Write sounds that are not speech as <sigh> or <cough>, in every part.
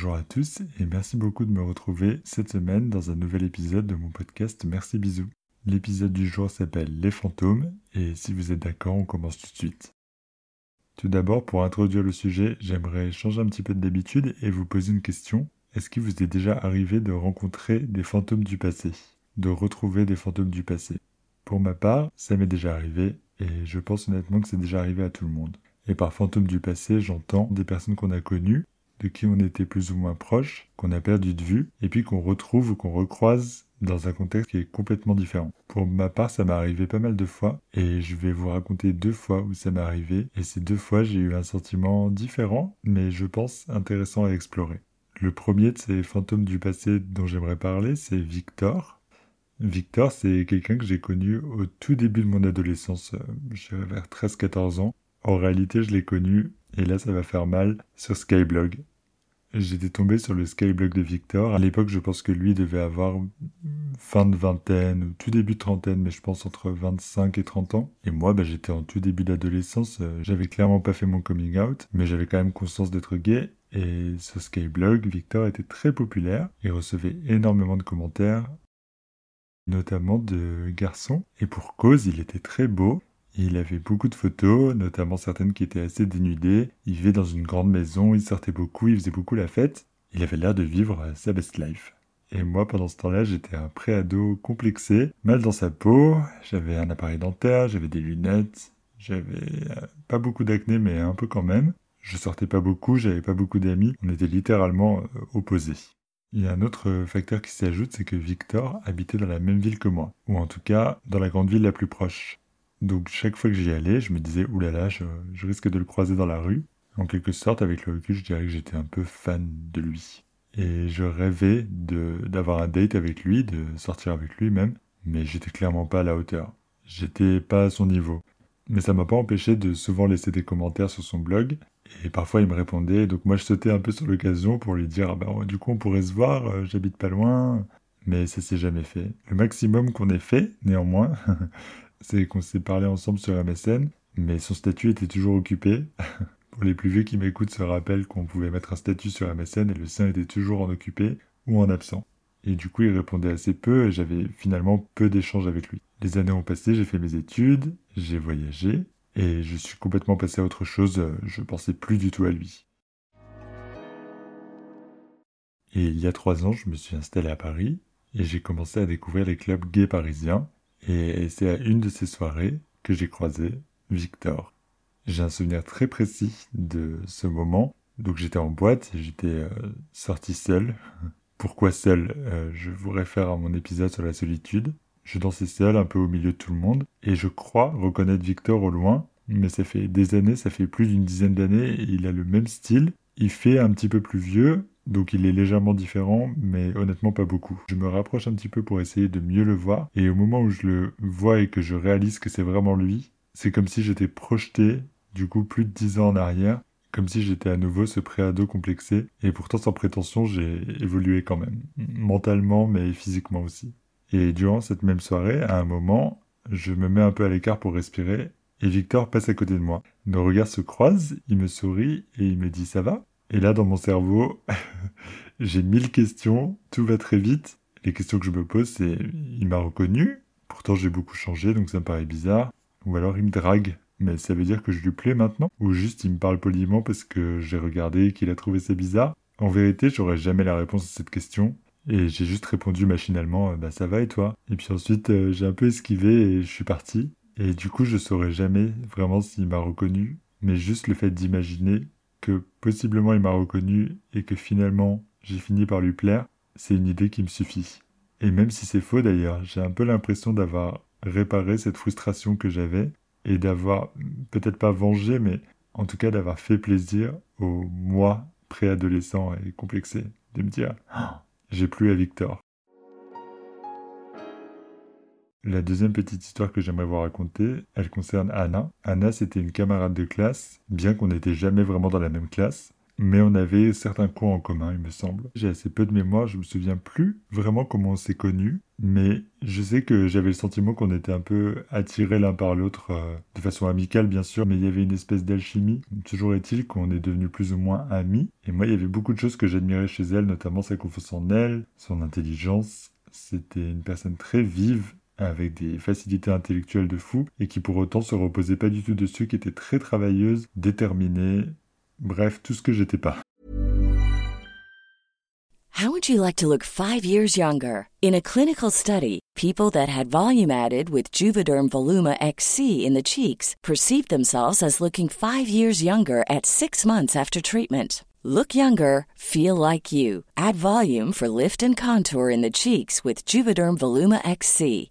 Bonjour à tous et merci beaucoup de me retrouver cette semaine dans un nouvel épisode de mon podcast Merci Bisous. L'épisode du jour s'appelle Les fantômes et si vous êtes d'accord, on commence tout de suite. Tout d'abord, pour introduire le sujet, j'aimerais changer un petit peu d'habitude et vous poser une question. Est-ce qu'il vous est déjà arrivé de rencontrer des fantômes du passé? De retrouver des fantômes du passé? Pour ma part, ça m'est déjà arrivé et je pense honnêtement que c'est déjà arrivé à tout le monde. Et par fantômes du passé, j'entends des personnes qu'on a connues de qui on était plus ou moins proche, qu'on a perdu de vue, et puis qu'on retrouve ou qu'on recroise dans un contexte qui est complètement différent. Pour ma part, ça m'est arrivé pas mal de fois, et je vais vous raconter deux fois où ça m'est arrivé, et ces deux fois, j'ai eu un sentiment différent, mais je pense intéressant à explorer. Le premier de ces fantômes du passé dont j'aimerais parler, c'est Victor. Victor, c'est quelqu'un que j'ai connu au tout début de mon adolescence, euh, vers 13-14 ans. En réalité, je l'ai connu, et là ça va faire mal, sur Skyblog. J'étais tombé sur le Skyblog de Victor. À l'époque, je pense que lui devait avoir fin de vingtaine ou tout début de trentaine, mais je pense entre 25 et 30 ans. Et moi, bah, j'étais en tout début d'adolescence. euh, J'avais clairement pas fait mon coming out, mais j'avais quand même conscience d'être gay. Et sur Skyblog, Victor était très populaire. Il recevait énormément de commentaires, notamment de garçons. Et pour cause, il était très beau. Il avait beaucoup de photos, notamment certaines qui étaient assez dénudées. Il vivait dans une grande maison, il sortait beaucoup, il faisait beaucoup la fête. Il avait l'air de vivre sa best life. Et moi, pendant ce temps-là, j'étais un pré-ado complexé, mal dans sa peau, j'avais un appareil dentaire, j'avais des lunettes, j'avais euh, pas beaucoup d'acné, mais un peu quand même. Je sortais pas beaucoup, j'avais pas beaucoup d'amis, on était littéralement euh, opposés. Il y a un autre euh, facteur qui s'ajoute, c'est que Victor habitait dans la même ville que moi, ou en tout cas dans la grande ville la plus proche. Donc chaque fois que j'y allais, je me disais, oulala, je, je risque de le croiser dans la rue. En quelque sorte, avec le recul, je dirais que j'étais un peu fan de lui. Et je rêvais d'avoir un date avec lui, de sortir avec lui même, mais j'étais clairement pas à la hauteur. J'étais pas à son niveau. Mais ça m'a pas empêché de souvent laisser des commentaires sur son blog, et parfois il me répondait, donc moi je sautais un peu sur l'occasion pour lui dire, ah ben du coup on pourrait se voir, euh, j'habite pas loin, mais ça s'est jamais fait. Le maximum qu'on ait fait, néanmoins, <laughs> c'est qu'on s'est parlé ensemble sur MSN, mais son statut était toujours occupé. <laughs> Pour les plus vieux qui m'écoutent se rappellent qu'on pouvait mettre un statut sur MSN et le sien était toujours en occupé ou en absent. Et du coup, il répondait assez peu et j'avais finalement peu d'échanges avec lui. Les années ont passé, j'ai fait mes études, j'ai voyagé et je suis complètement passé à autre chose, je pensais plus du tout à lui. Et il y a trois ans, je me suis installé à Paris et j'ai commencé à découvrir les clubs gays parisiens et c'est à une de ces soirées que j'ai croisé Victor. J'ai un souvenir très précis de ce moment. Donc j'étais en boîte j'étais euh, sorti seul. <laughs> Pourquoi seul? Euh, Je vous réfère à mon épisode sur la solitude. Je dansais seul un peu au milieu de tout le monde et je crois reconnaître Victor au loin. Mais ça fait des années, ça fait plus d'une dizaine d'années il a le même style. Il fait un petit peu plus vieux, donc il est légèrement différent, mais honnêtement pas beaucoup. Je me rapproche un petit peu pour essayer de mieux le voir, et au moment où je le vois et que je réalise que c'est vraiment lui, c'est comme si j'étais projeté, du coup plus de dix ans en arrière, comme si j'étais à nouveau ce préado complexé, et pourtant sans prétention j'ai évolué quand même, mentalement mais physiquement aussi. Et durant cette même soirée, à un moment, je me mets un peu à l'écart pour respirer, et Victor passe à côté de moi. Nos regards se croisent, il me sourit et il me dit ça va? Et là dans mon cerveau, <laughs> j'ai mille questions, tout va très vite. Les questions que je me pose c'est il m'a reconnu, pourtant j'ai beaucoup changé donc ça me paraît bizarre. Ou alors il me drague, mais ça veut dire que je lui plais maintenant? Ou juste il me parle poliment parce que j'ai regardé et qu'il a trouvé ça bizarre? En vérité, j'aurais jamais la réponse à cette question. Et j'ai juste répondu machinalement, euh, bah ça va et toi? Et puis ensuite, euh, j'ai un peu esquivé et je suis parti. Et du coup, je saurais jamais vraiment s'il m'a reconnu. Mais juste le fait d'imaginer que possiblement il m'a reconnu et que finalement j'ai fini par lui plaire, c'est une idée qui me suffit. Et même si c'est faux d'ailleurs, j'ai un peu l'impression d'avoir réparé cette frustration que j'avais et d'avoir peut-être pas vengé, mais en tout cas d'avoir fait plaisir au moi préadolescent et complexé, de me dire ah, j'ai plus à Victor. La deuxième petite histoire que j'aimerais vous raconter, elle concerne Anna. Anna, c'était une camarade de classe, bien qu'on n'était jamais vraiment dans la même classe mais on avait certains cours en commun, il me semble. J'ai assez peu de mémoire, je me souviens plus vraiment comment on s'est connus, mais je sais que j'avais le sentiment qu'on était un peu attirés l'un par l'autre, euh, de façon amicale bien sûr, mais il y avait une espèce d'alchimie. Toujours est-il qu'on est devenus plus ou moins amis, et moi il y avait beaucoup de choses que j'admirais chez elle, notamment sa confiance en elle, son intelligence. C'était une personne très vive, avec des facilités intellectuelles de fou, et qui pour autant se reposait pas du tout dessus, qui était très travailleuse, déterminée, Bref, tout ce que j'étais pas. How would you like to look five years younger? In a clinical study, people that had volume added with Juvederm Voluma XC in the cheeks perceived themselves as looking five years younger at six months after treatment. Look younger, feel like you. Add volume for lift and contour in the cheeks with Juvederm Voluma XC.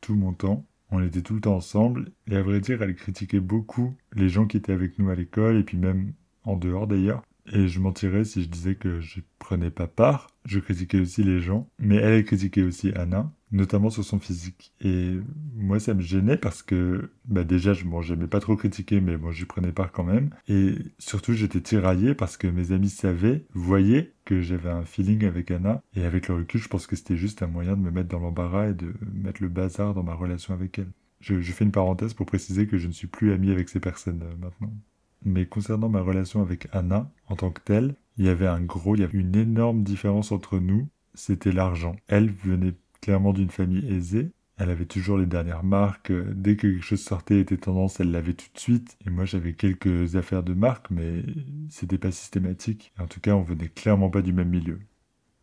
tout mon temps. On était tout le temps ensemble. Et à vrai dire, elle critiquait beaucoup les gens qui étaient avec nous à l'école et puis même en dehors d'ailleurs. Et je mentirais si je disais que je prenais pas part. Je critiquais aussi les gens. Mais elle, critiquait aussi Anna, notamment sur son physique. Et moi, ça me gênait parce que, bah déjà, je, bon, j'aimais pas trop critiquer, mais bon, j'y prenais part quand même. Et surtout, j'étais tiraillé parce que mes amis savaient, voyaient que j'avais un feeling avec Anna. Et avec le recul, je pense que c'était juste un moyen de me mettre dans l'embarras et de mettre le bazar dans ma relation avec elle. Je, je fais une parenthèse pour préciser que je ne suis plus ami avec ces personnes euh, maintenant. Mais concernant ma relation avec Anna, en tant que telle, il y avait un gros, il y avait une énorme différence entre nous, c'était l'argent. Elle venait clairement d'une famille aisée, elle avait toujours les dernières marques, dès que quelque chose sortait était tendance, elle l'avait tout de suite, et moi j'avais quelques affaires de marque, mais c'était pas systématique. En tout cas, on venait clairement pas du même milieu.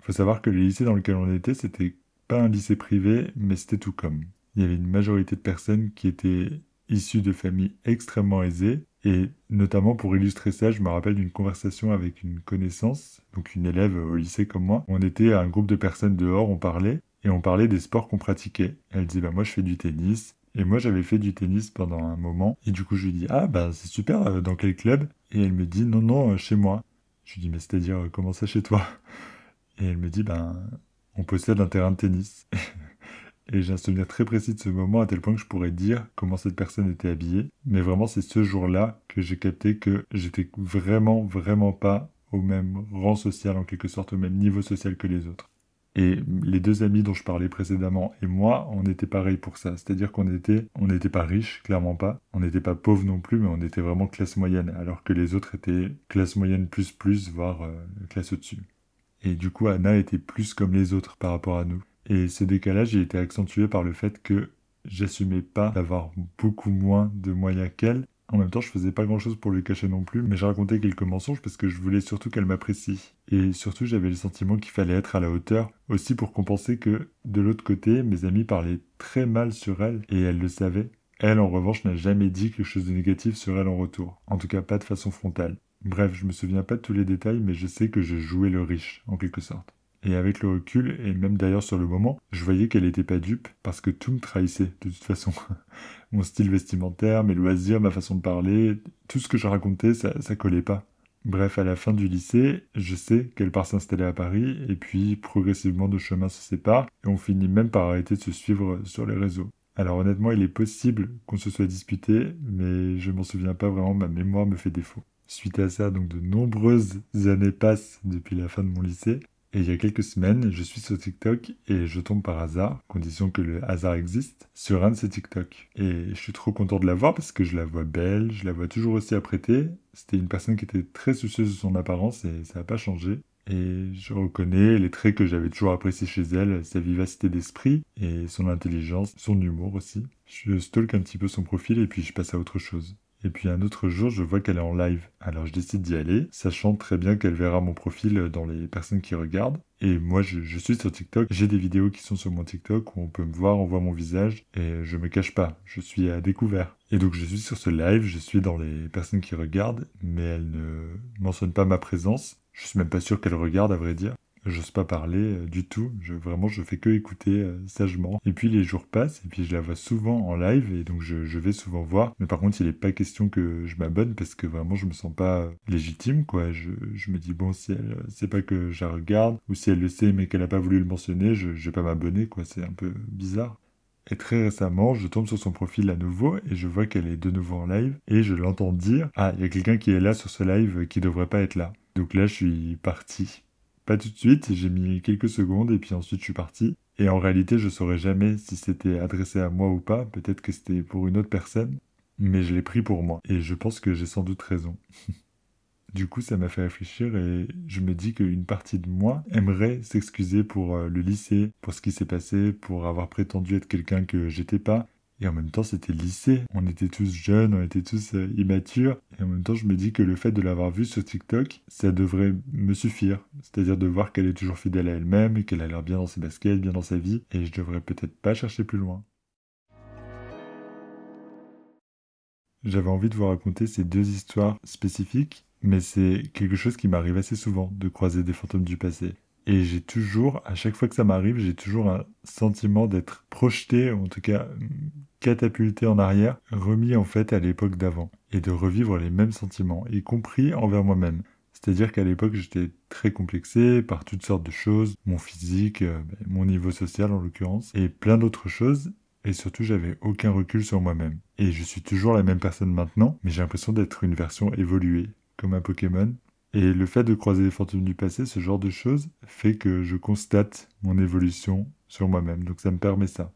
Faut savoir que le lycée dans lequel on était, c'était pas un lycée privé, mais c'était tout comme. Il y avait une majorité de personnes qui étaient issues de familles extrêmement aisées, et notamment pour illustrer ça, je me rappelle d'une conversation avec une connaissance, donc une élève au lycée comme moi. On était un groupe de personnes dehors, on parlait, et on parlait des sports qu'on pratiquait. Elle disait, bah moi je fais du tennis, et moi j'avais fait du tennis pendant un moment, et du coup je lui dis, ah bah c'est super, euh, dans quel club? Et elle me dit, non, non, euh, chez moi. Je lui dis, mais c'est-à-dire, euh, comment ça chez toi? Et elle me dit, ben, on possède un terrain de tennis. <laughs> Et j'ai un souvenir très précis de ce moment à tel point que je pourrais dire comment cette personne était habillée. Mais vraiment, c'est ce jour-là que j'ai capté que j'étais vraiment, vraiment pas au même rang social, en quelque sorte au même niveau social que les autres. Et les deux amis dont je parlais précédemment et moi, on était pareil pour ça. C'est-à-dire qu'on était, on n'était pas riches, clairement pas. On n'était pas pauvres non plus, mais on était vraiment classe moyenne, alors que les autres étaient classe moyenne plus plus, voire euh, classe au-dessus. Et du coup, Anna était plus comme les autres par rapport à nous. Et ce décalage, était accentué par le fait que j'assumais pas d'avoir beaucoup moins de moyens qu'elle. En même temps, je faisais pas grand chose pour lui cacher non plus, mais j'ai raconté quelques mensonges parce que je voulais surtout qu'elle m'apprécie. Et surtout, j'avais le sentiment qu'il fallait être à la hauteur, aussi pour compenser que, de l'autre côté, mes amis parlaient très mal sur elle, et elle le savait. Elle, en revanche, n'a jamais dit quelque chose de négatif sur elle en retour. En tout cas, pas de façon frontale. Bref, je me souviens pas de tous les détails, mais je sais que je jouais le riche, en quelque sorte. Et avec le recul, et même d'ailleurs sur le moment, je voyais qu'elle n'était pas dupe, parce que tout me trahissait, de toute façon. <laughs> Mon style vestimentaire, mes loisirs, ma façon de parler, tout ce que je racontais, ça, ça collait pas. Bref, à la fin du lycée, je sais qu'elle part s'installer à Paris, et puis progressivement nos chemins se séparent, et on finit même par arrêter de se suivre sur les réseaux. Alors honnêtement, il est possible qu'on se soit disputé, mais je m'en souviens pas vraiment, ma mémoire me fait défaut. Suite à ça, donc de nombreuses années passent depuis la fin de mon lycée, et il y a quelques semaines, je suis sur TikTok et je tombe par hasard, condition que le hasard existe, sur un de ces TikTok. Et je suis trop content de la voir parce que je la vois belle, je la vois toujours aussi apprêtée. C'était une personne qui était très soucieuse de son apparence et ça n'a pas changé. Et je reconnais les traits que j'avais toujours appréciés chez elle, sa vivacité d'esprit et son intelligence, son humour aussi. Je stalk un petit peu son profil et puis je passe à autre chose. Et puis un autre jour, je vois qu'elle est en live. Alors je décide d'y aller, sachant très bien qu'elle verra mon profil dans les personnes qui regardent. Et moi, je, suis sur TikTok. J'ai des vidéos qui sont sur mon TikTok où on peut me voir, on voit mon visage. Et je me cache pas, je suis à découvert. Et donc je suis sur ce live, je suis dans les personnes qui regardent, mais elle ne mentionne pas ma présence. Je suis même pas sûr qu'elle regarde, à vrai dire j'ose pas parler euh, du tout. Je, vraiment, je fais que écouter euh, sagement. Et puis les jours passent, et puis je la vois souvent en live, et donc je, vais souvent voir. Mais par contre, il n'est pas question que je m'abonne parce que vraiment, je me sens pas légitime, quoi. Je, me dis, bon, si elle sait pas que je la regarde, ou si elle le sait mais qu'elle a pas voulu le mentionner, je, je vais pas m'abonner. C'est un peu bizarre. Et très récemment, je tombe sur son profil à nouveau et je vois qu'elle est de nouveau en live et je l'entends dire Ah, il y a quelqu'un qui est là sur ce live qui devrait pas être là. Donc là, je suis parti. Pas tout de suite, j'ai mis quelques secondes et puis ensuite je suis parti. Et en réalité, je saurais jamais si c'était adressé à moi ou pas. Peut-être que c'était pour une autre personne. Mais je l'ai pris pour moi. Et je pense que j'ai sans doute raison. <laughs> du coup, ça m'a fait réfléchir et je me dis qu'une partie de moi aimerait s'excuser pour euh, le lycée, pour ce qui s'est passé, pour avoir prétendu être quelqu'un que j'étais pas, et en même temps, c'était lycée. On était tous jeunes, on était tous euh, immatures. Et en même temps, je me dis que le fait de l'avoir vue sur TikTok, ça devrait me suffire. C'est-à-dire de voir qu'elle est toujours fidèle à elle-même, qu'elle a l'air bien dans ses baskets, bien dans sa vie. Et je devrais peut-être pas chercher plus loin. J'avais envie de vous raconter ces deux histoires spécifiques, mais c'est quelque chose qui m'arrive assez souvent de croiser des fantômes du passé. Et j'ai toujours, à chaque fois que ça m'arrive, j'ai toujours un sentiment d'être projeté, en tout cas catapulté en arrière, remis en fait à l'époque d'avant, et de revivre les mêmes sentiments, y compris envers moi-même. C'est-à-dire qu'à l'époque, j'étais très complexé par toutes sortes de choses, mon physique, euh, ben, mon niveau social en l'occurrence, et plein d'autres choses, et surtout j'avais aucun recul sur moi-même. Et je suis toujours la même personne maintenant, mais j'ai l'impression d'être une version évoluée, comme un Pokémon, et le fait de croiser les fantômes du passé, ce genre de choses, fait que je constate mon évolution sur moi-même. Donc ça me permet ça.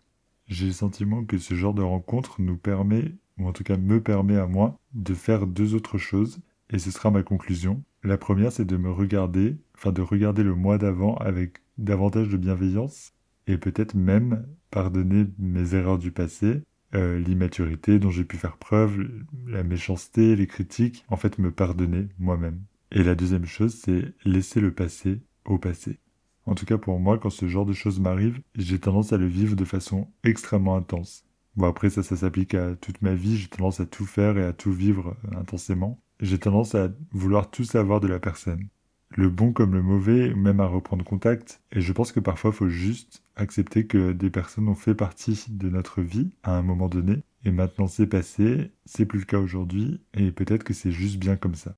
J'ai le sentiment que ce genre de rencontre nous permet, ou en tout cas me permet à moi, de faire deux autres choses. Et ce sera ma conclusion. La première, c'est de me regarder, enfin de regarder le mois d'avant avec davantage de bienveillance et peut-être même pardonner mes erreurs du passé, euh, l'immaturité dont j'ai pu faire preuve, la méchanceté, les critiques, en fait me pardonner moi-même. Et la deuxième chose, c'est laisser le passé au passé. En tout cas pour moi, quand ce genre de choses m'arrive, j'ai tendance à le vivre de façon extrêmement intense. Bon après ça, ça s'applique à toute ma vie, j'ai tendance à tout faire et à tout vivre euh, intensément. J'ai tendance à vouloir tout savoir de la personne. Le bon comme le mauvais, même à reprendre contact. Et je pense que parfois faut juste accepter que des personnes ont fait partie de notre vie à un moment donné. Et maintenant c'est passé, c'est plus le cas aujourd'hui, et peut-être que c'est juste bien comme ça.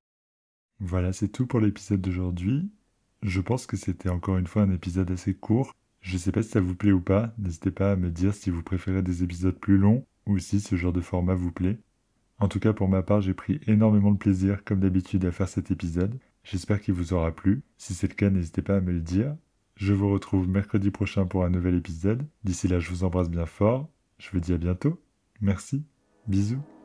Voilà, c'est tout pour l'épisode d'aujourd'hui. Je pense que c'était encore une fois un épisode assez court. Je sais pas si ça vous plaît ou pas. N'hésitez pas à me dire si vous préférez des épisodes plus longs ou si ce genre de format vous plaît. En tout cas, pour ma part, j'ai pris énormément de plaisir, comme d'habitude, à faire cet épisode. J'espère qu'il vous aura plu. Si c'est le cas, n'hésitez pas à me le dire. Je vous retrouve mercredi prochain pour un nouvel épisode. D'ici là, je vous embrasse bien fort. Je vous dis à bientôt. Merci. Bisous.